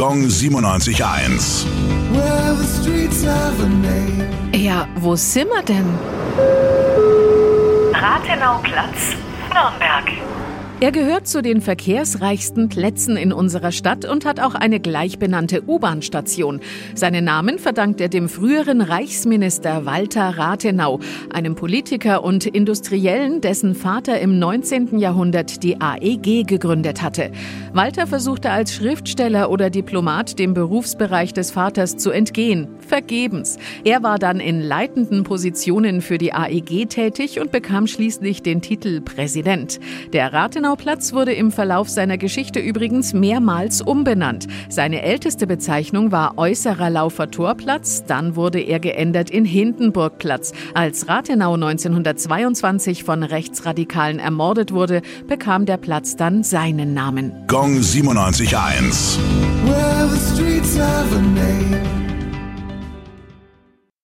Gong 97.1. Ja, wo sind wir denn? Rathenauplatz, Nürnberg. Er gehört zu den verkehrsreichsten Plätzen in unserer Stadt und hat auch eine gleichbenannte U-Bahn-Station. Seinen Namen verdankt er dem früheren Reichsminister Walter Rathenau, einem Politiker und Industriellen, dessen Vater im 19. Jahrhundert die AEG gegründet hatte. Walter versuchte als Schriftsteller oder Diplomat dem Berufsbereich des Vaters zu entgehen. Vergebens. Er war dann in leitenden Positionen für die AEG tätig und bekam schließlich den Titel Präsident. Der Rathenau Platz wurde im Verlauf seiner Geschichte übrigens mehrmals umbenannt. Seine älteste Bezeichnung war Äußerer Laufer Torplatz, dann wurde er geändert in Hindenburgplatz. Als Rathenau 1922 von Rechtsradikalen ermordet wurde, bekam der Platz dann seinen Namen. Gong 97.1. Well,